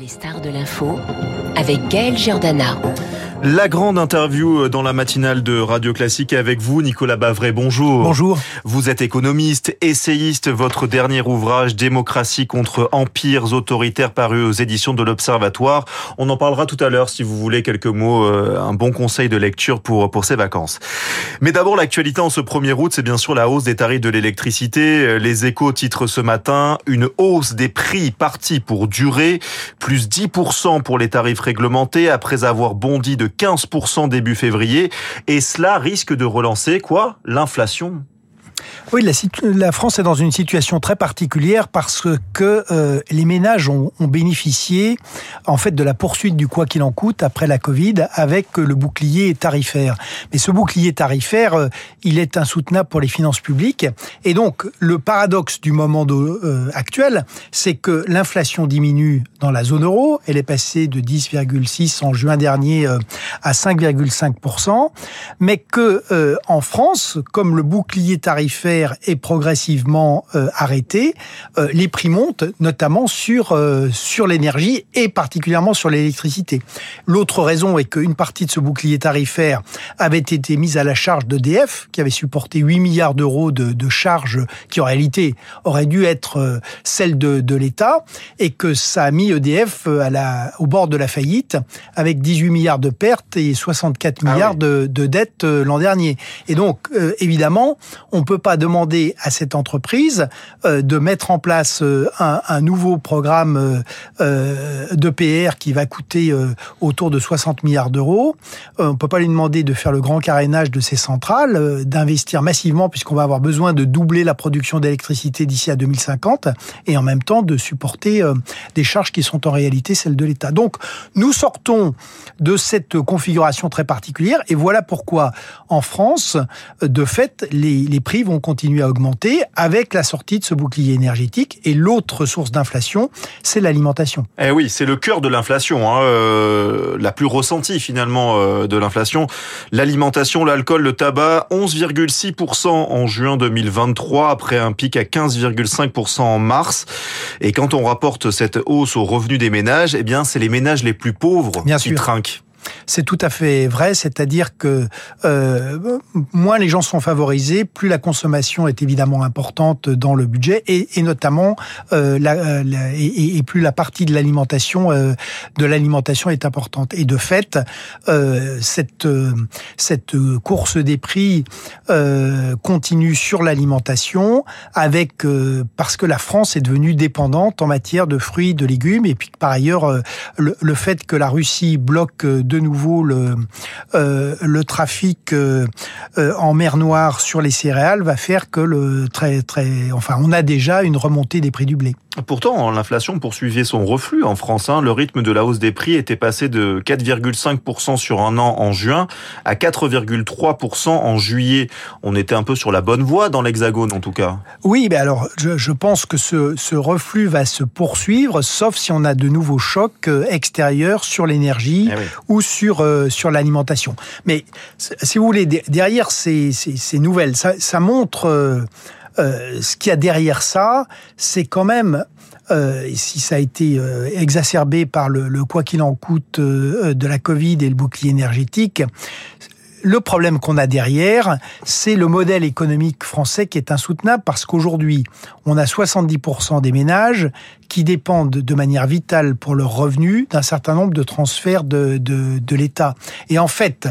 Les stars de l'info avec Gaël Giordana. La grande interview dans la matinale de Radio Classique avec vous, Nicolas Bavray. Bonjour. Bonjour. Vous êtes économiste, essayiste. Votre dernier ouvrage, Démocratie contre empires autoritaires, paru aux éditions de l'Observatoire. On en parlera tout à l'heure si vous voulez quelques mots, euh, un bon conseil de lecture pour, pour ces vacances. Mais d'abord, l'actualité en ce 1er août, c'est bien sûr la hausse des tarifs de l'électricité. Les échos titrent ce matin une hausse des prix partie pour durer, plus 10% pour les tarifs réglementés après avoir bondi de 15% début février. Et cela risque de relancer quoi? L'inflation oui, la, France est dans une situation très particulière parce que euh, les ménages ont, bénéficié en fait de la poursuite du quoi qu'il en coûte après la Covid avec le bouclier tarifaire. Mais ce bouclier tarifaire, euh, il est insoutenable pour les finances publiques. Et donc le paradoxe du moment euh, actuel, c'est que l'inflation diminue dans la zone euro, elle est passée de 10,6 en juin dernier à 5,5% mais que en France, comme le bouclier tarifaire est progressivement euh, arrêté, euh, les prix montent, notamment sur euh, sur l'énergie et particulièrement sur l'électricité. L'autre raison est qu'une partie de ce bouclier tarifaire avait été mise à la charge d'EDF, qui avait supporté 8 milliards d'euros de, de charges qui en réalité auraient dû être celles de, de l'État, et que ça a mis EDF à la, au bord de la faillite, avec 18 milliards de pertes et 64 milliards ah oui. de, de dettes l'an dernier. Et donc, évidemment, on peut pas demander à cette entreprise euh, de mettre en place euh, un, nouveau programme euh, de PR qui va coûter autour de 60 milliards d'euros. on peut pas lui demander de faire le grand carénage de ces centrales, d'investir massivement puisqu'on va avoir besoin de doubler la production d'électricité d'ici à 2050 et en même temps de supporter des charges qui sont en réalité celles de l'État. Donc nous sortons de cette configuration très particulière et voilà pourquoi en France, de fait, les, les prix vont continuer à augmenter avec la sortie de ce bouclier énergétique. Et l'autre source d'inflation, c'est l'alimentation. Eh oui, c'est le cœur de l'inflation, hein, euh, la plus ressentie finalement euh, de l'inflation. L'alimentation, l'alcool, le tabac, 11,6% en juin 2023 après un pic à 15,5% en mars. Et quand on rapporte cette hausse aux revenus des ménages, eh bien, c'est les ménages les plus pauvres Bien qui sûr. trinquent. C'est tout à fait vrai, c'est-à-dire que euh, moins les gens sont favorisés, plus la consommation est évidemment importante dans le budget et, notamment euh, et, plus la partie de l'alimentation euh, de l'alimentation est importante. Et de fait, cette cette course des prix continue sur l'alimentation avec parce que la France est devenue dépendante en matière de fruits, de légumes et puis par ailleurs le, le fait que la Russie bloque de nouveau le, euh, trafic euh, en mer Noire sur les céréales va faire que le très très enfin on a déjà une remontée des prix du blé. Pourtant, l'inflation poursuivait son reflux en France. Hein. Le rythme de la hausse des prix était passé de 4,5% sur un an en juin à 4,3% en juillet. On était un peu sur la bonne voie dans l'Hexagone, en tout cas. Oui, mais alors je, je pense que ce, ce, reflux va se poursuivre, sauf si on a de nouveaux chocs euh, extérieurs sur l'énergie eh oui. ou sur euh, sur l'alimentation. Mais si vous voulez, derrière ces, ces, ces nouvelles, ça, ça montre euh, euh, ce qu'il y a derrière ça, c'est quand même euh, si ça a été euh, exacerbé par le, le quoi qu'il en coûte euh, de la Covid et le bouclier énergétique, le problème qu'on a derrière, c'est le modèle économique français qui est insoutenable parce qu'aujourd'hui, on a 70% des ménages qui dépendent de manière vitale pour leurs revenus d'un certain nombre de transferts de, de, de l'État. Et en fait,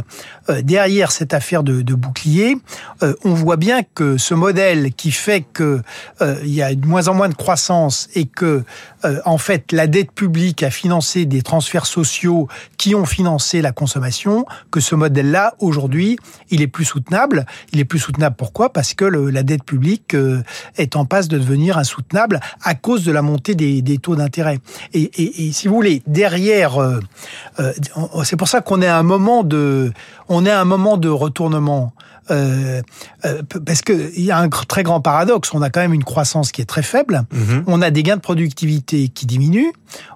euh, derrière cette affaire de, de bouclier, euh, on voit bien que ce modèle qui fait que euh, il y a de moins en moins de croissance et que euh, en fait la dette publique a financé des transferts sociaux qui ont financé la consommation, que ce modèle-là aujourd'hui, il est plus soutenable. Il est plus soutenable pourquoi? Parce que le, la dette publique est en passe de devenir insoutenable à cause de la montée des, des taux d'intérêt. Et, et, et, si vous voulez, derrière, euh, euh, c'est pour ça qu'on est à un moment de, on est à un moment de retournement. Euh, euh, parce que il y a un très grand paradoxe. On a quand même une croissance qui est très faible. Mmh. On a des gains de productivité qui diminuent.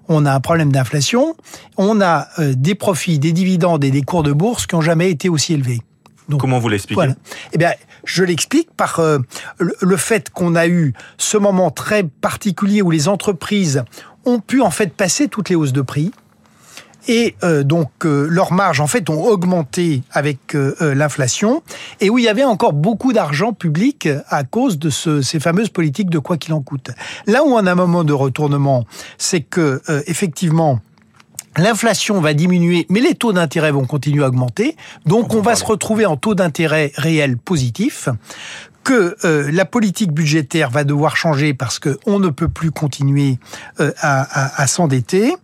On a un problème d'inflation. On a des profits, des dividendes et des cours de bourse qui ont jamais été aussi élevés. Donc, Comment vous l'expliquez? voilà. Eh bien, je l'explique par euh, le, fait qu'on a eu ce moment très particulier où les entreprises ont pu en fait passer toutes les hausses de prix et euh, donc euh, leurs marges en fait ont augmenté avec l'inflation et où il y avait encore beaucoup d'argent public à cause de ce, ces fameuses politiques de quoi qu'il en coûte. Là où on a un moment de retournement, c'est que effectivement L'inflation va diminuer, mais les taux d'intérêt vont continuer à augmenter. Donc, on va se retrouver en taux d'intérêt réel positif que la politique budgétaire va devoir changer parce qu'on ne peut plus continuer à, à, à s'endetter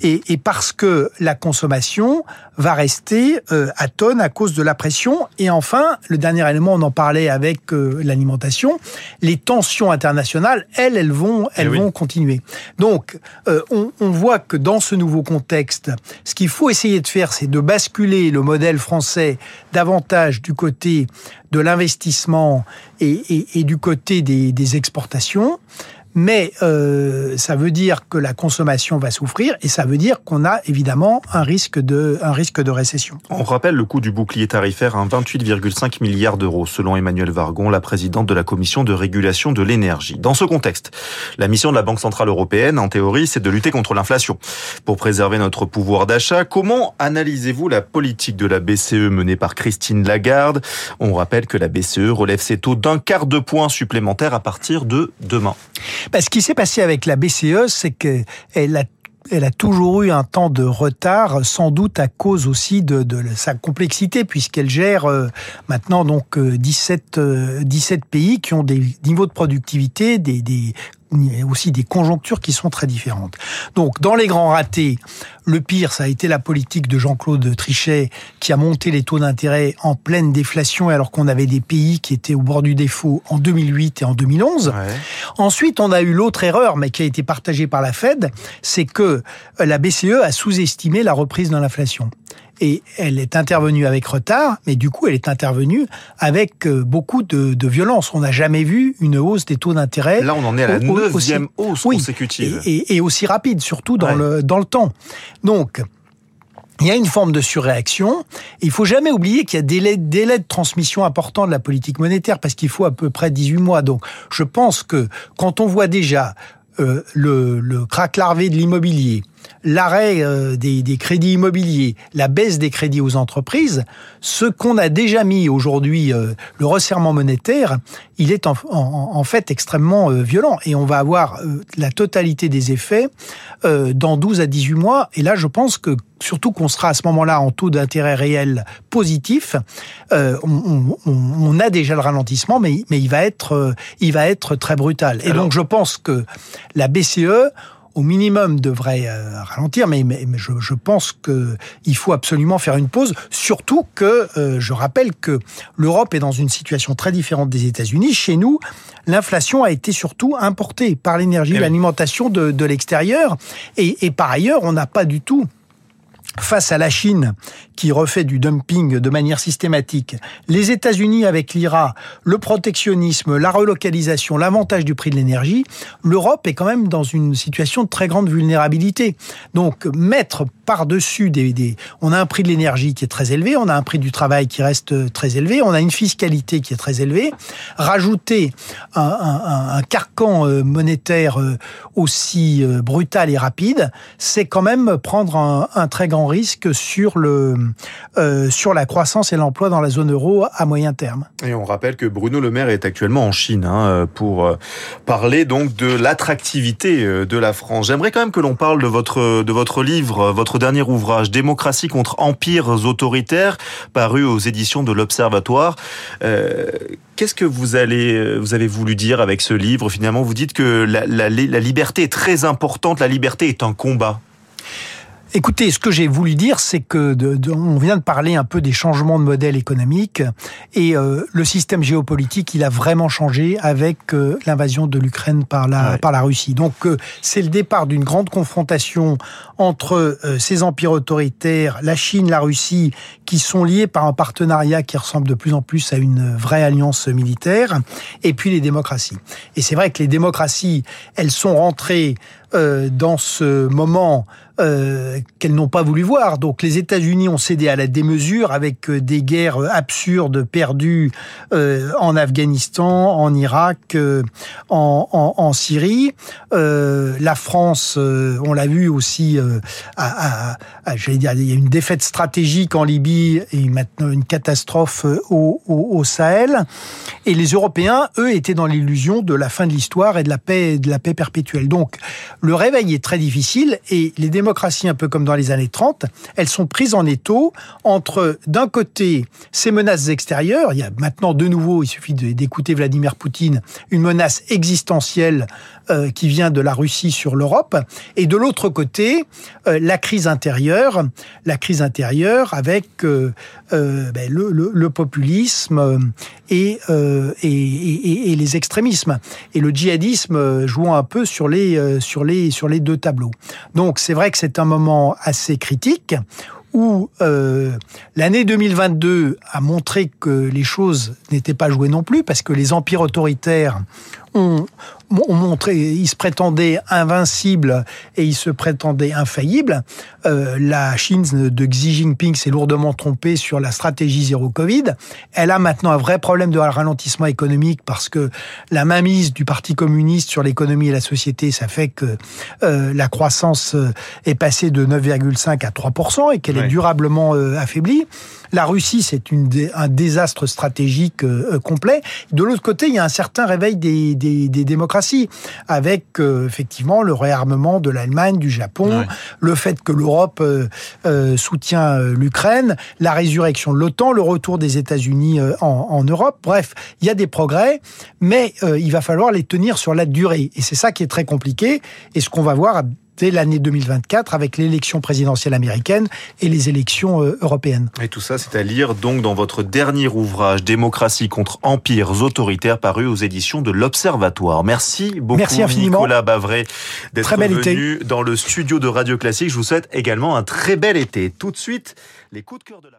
et, et, parce que la consommation va rester euh, à tonne à cause de la pression. Et enfin, le dernier élément, on en parlait avec euh, l'alimentation, les tensions internationales, elles, elles vont, elles eh vont continuer. Donc, euh, on, on, voit que dans ce nouveau contexte, ce qu'il faut essayer de faire, c'est de basculer le modèle français davantage du côté de l'investissement et, et, et, du côté des, des exportations mais euh, ça veut dire que la consommation va souffrir et ça veut dire qu'on a évidemment un risque de un risque de récession. On rappelle le coût du bouclier tarifaire à 28,5 milliards d'euros selon Emmanuel Vargon, la présidente de la commission de régulation de l'énergie. Dans ce contexte, la mission de la Banque centrale européenne en théorie, c'est de lutter contre l'inflation pour préserver notre pouvoir d'achat. Comment analysez-vous la politique de la BCE menée par Christine Lagarde? On rappelle que la BCE relève ses taux d'un quart de point supplémentaire à partir de demain. Bah, ce qui s'est passé avec la BCE, c'est qu'elle a elle a toujours eu un temps de retard, sans doute à cause aussi de, sa complexité, puisqu'elle gère euh, maintenant donc 17, euh, 17 euh, pays qui ont des niveaux de productivité, des aussi des conjonctures qui sont très différentes. Donc, dans les grands ratés, le pire, ça a été la politique de Jean-Claude Trichet qui a monté les taux d'intérêt en pleine déflation alors qu'on avait des pays qui étaient au bord du défaut en 2008 et en 2011. Ouais. Ensuite, on a eu l'autre erreur, mais qui a été partagée par la Fed, c'est que la BCE a sous-estimé la reprise de l'inflation et elle est intervenue avec retard, mais du coup, elle est intervenue avec euh, beaucoup de, de violence. On n'a jamais vu une hausse des taux d'intérêt. Là, on en est à la neuvième hausse oui, consécutive. Et, et, et, aussi rapide, surtout dans, ouais. le, dans le temps. Donc, il y a une forme de surréaction. Il faut jamais oublier qu'il y a des délais, de transmission importants de la politique monétaire parce qu'il faut à peu près 18 mois. Donc, je pense que quand on voit déjà euh, le, le crack larvé de l'immobilier, l'arrêt euh, des, des, crédits immobiliers, la baisse des crédits aux entreprises, ce qu'on a déjà mis aujourd'hui, euh, le resserrement monétaire, il est en, en, en fait extrêmement euh, violent et on va avoir la totalité des effets dans 12 à 18 mois. Et là, je pense que surtout qu'on sera à ce moment-là en taux d'intérêt réel positif, on, on, on, a déjà le ralentissement, mais, mais il va être, il va être très brutal. Et Alors, donc, je pense que la BCE au minimum devrait euh, ralentir, mais, mais, je, pense qu'il faut absolument faire une pause, surtout que euh, je rappelle que l'Europe est dans une situation très différente des États-Unis. Chez nous, l'inflation a été surtout importée par l'énergie, eh l'alimentation de, de l'extérieur, et, et par ailleurs, on n'a pas du tout face à la Chine qui refait du dumping de manière systématique, les États-Unis avec l'IRA, le protectionnisme, la relocalisation, l'avantage du prix de l'énergie, l'Europe est quand même dans une situation de très grande vulnérabilité. Donc mettre par-dessus des, On a un prix de l'énergie qui est très élevé, on a un prix du travail qui reste très élevé, on a une fiscalité qui est très élevée. Rajouter un, carcan euh, monétaire euh, aussi euh, brutal et rapide, c'est quand même prendre un, très grand risque sur, le, euh, sur la croissance et l'emploi dans la zone euro à moyen terme. Et on rappelle que Bruno Le Maire est actuellement en Chine hein, pour euh, parler donc de l'attractivité euh, de la France. J'aimerais quand même que l'on parle de votre, de votre livre, votre dernier ouvrage, Démocratie contre empires autoritaires, paru aux éditions de l'Observatoire. Euh, Qu'est-ce que vous, allez, vous avez voulu dire avec ce livre? Finalement, vous dites que la liberté est très importante, la liberté est un combat. Écoutez, ce que j'ai voulu dire, c'est que de, de, on vient de parler un peu des changements de modèle économique et euh, le système géopolitique, il a vraiment changé avec euh, l'invasion de l'Ukraine par la ouais. par la Russie. Donc euh, c'est le départ d'une grande confrontation entre ces empires autoritaires, la Chine, la Russie, qui sont liés par un partenariat qui ressemble de plus en plus à une vraie alliance militaire, et puis les démocraties. Et c'est vrai que les démocraties, elles sont rentrées euh, dans ce moment euh, qu'elles n'ont pas voulu voir. Donc les États-Unis ont cédé à la démesure avec euh, des guerres absurdes perdues en Afghanistan, en Irak, en, en, en, Syrie. La France, on l'a vu aussi, à, à j'allais dire, il y a une défaite stratégique en Libye et maintenant une catastrophe au, au, au Sahel. Et les Européens, eux, étaient dans l'illusion de la fin de l'histoire et de la paix, de la paix perpétuelle. Donc le réveil est très difficile et les démocraties démocratie, un peu comme dans les années 30, elles sont prises en étau entre, d'un côté, ces menaces extérieures. Il y a maintenant de nouveau, il suffit d'écouter Vladimir Poutine, une menace existentielle euh, qui vient de la Russie sur l'Europe. Et de l'autre côté, euh, la crise intérieure, la crise intérieure avec euh, ben, le, populisme et, les extrémismes. Et le djihadisme jouant un peu sur les, sur les, sur les deux tableaux. Donc c'est vrai que c'est un moment assez critique où l'année 2022 a montré que les choses n'étaient pas jouées non plus, parce que les empires autoritaires ont, ont montré, ils se prétendaient invincibles et ils se prétendaient infaillibles. Euh, la Chine de Xi Jinping s'est lourdement trompée sur la stratégie zéro Covid. Elle a maintenant un vrai problème de ralentissement économique parce que la mainmise du Parti communiste sur l'économie et la société, ça fait que euh, la croissance euh, est passée de 9,5 à 3% et qu'elle ouais. est durablement euh, affaiblie. La Russie, c'est un désastre stratégique complet. De l'autre côté, il y a un certain réveil des, des, des démocraties, avec euh, effectivement le réarmement de l'Allemagne, du Japon, ouais. le fait que l'Europe euh, euh soutient l'Ukraine, la résurrection de l'OTAN, le retour des États-Unis en, en, Europe. Bref, il y a des progrès, mais il va falloir les tenir sur la durée. Et c'est ça qui est très compliqué. Et ce qu'on va voir l'année 2024 avec l'élection présidentielle américaine et les élections euh, européennes. Et tout ça, c'est à lire donc dans votre dernier ouvrage Démocratie contre empires autoritaires paru aux éditions de l'Observatoire. Merci beaucoup Merci infiniment. Nicolas Bavray d'être venu été. dans le studio de Radio Classique. Je vous souhaite également un très bel été. Tout de suite, les coups de cœur de la